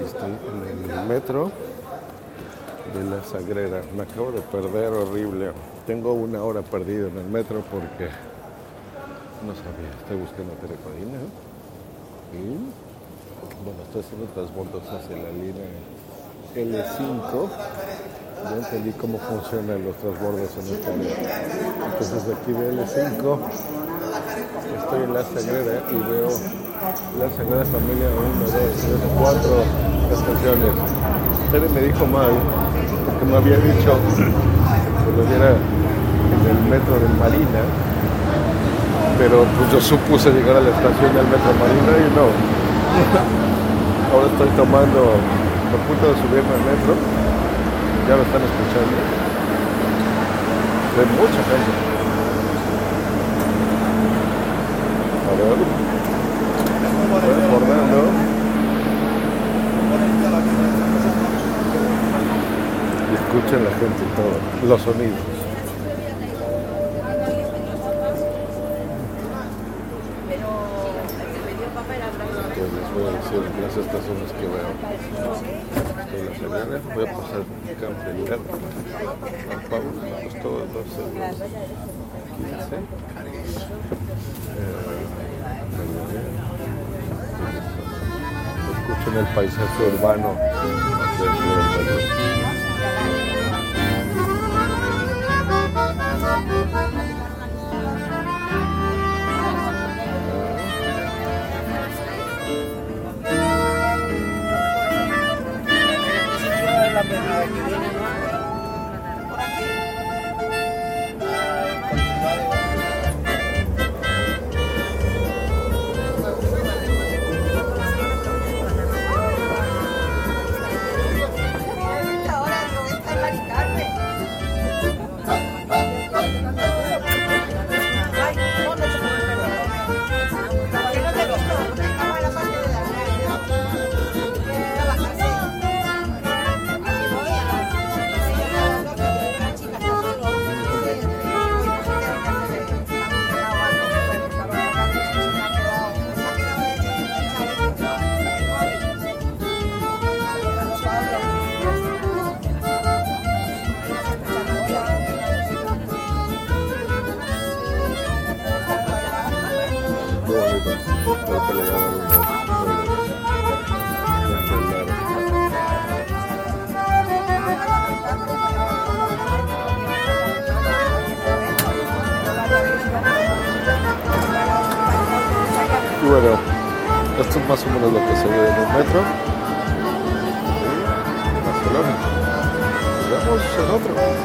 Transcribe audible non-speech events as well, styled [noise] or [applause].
Estoy en el metro de la Sagrera. Me acabo de perder horrible. Tengo una hora perdida en el metro porque no sabía. Estoy buscando Terepadina. Y bueno, estoy haciendo transbordos hacia la línea L5. Ya entendí cómo funcionan los transbordos en esta área. Entonces aquí de L5 estoy en la Sagrera y veo la Sagrada Familia 1, 2, 3, 4 estaciones. Tere me dijo mal, porque me había dicho que lo viera en el metro de Marina, pero pues yo supuse llegar a la estación del metro Marina y no. [laughs] Ahora estoy tomando, a punto de subirme al metro, ya lo están escuchando. Hay mucha gente. Escuchen la gente todo, los sonidos. Les voy a decir las estaciones que veo. Voy a pasar Campbell, San Pablo, me costó 12 euros. 15. Escuchen el paisaje urbano Bueno, esto es más o menos lo que se ve en el metro. Barcelona. Nos vemos en otro.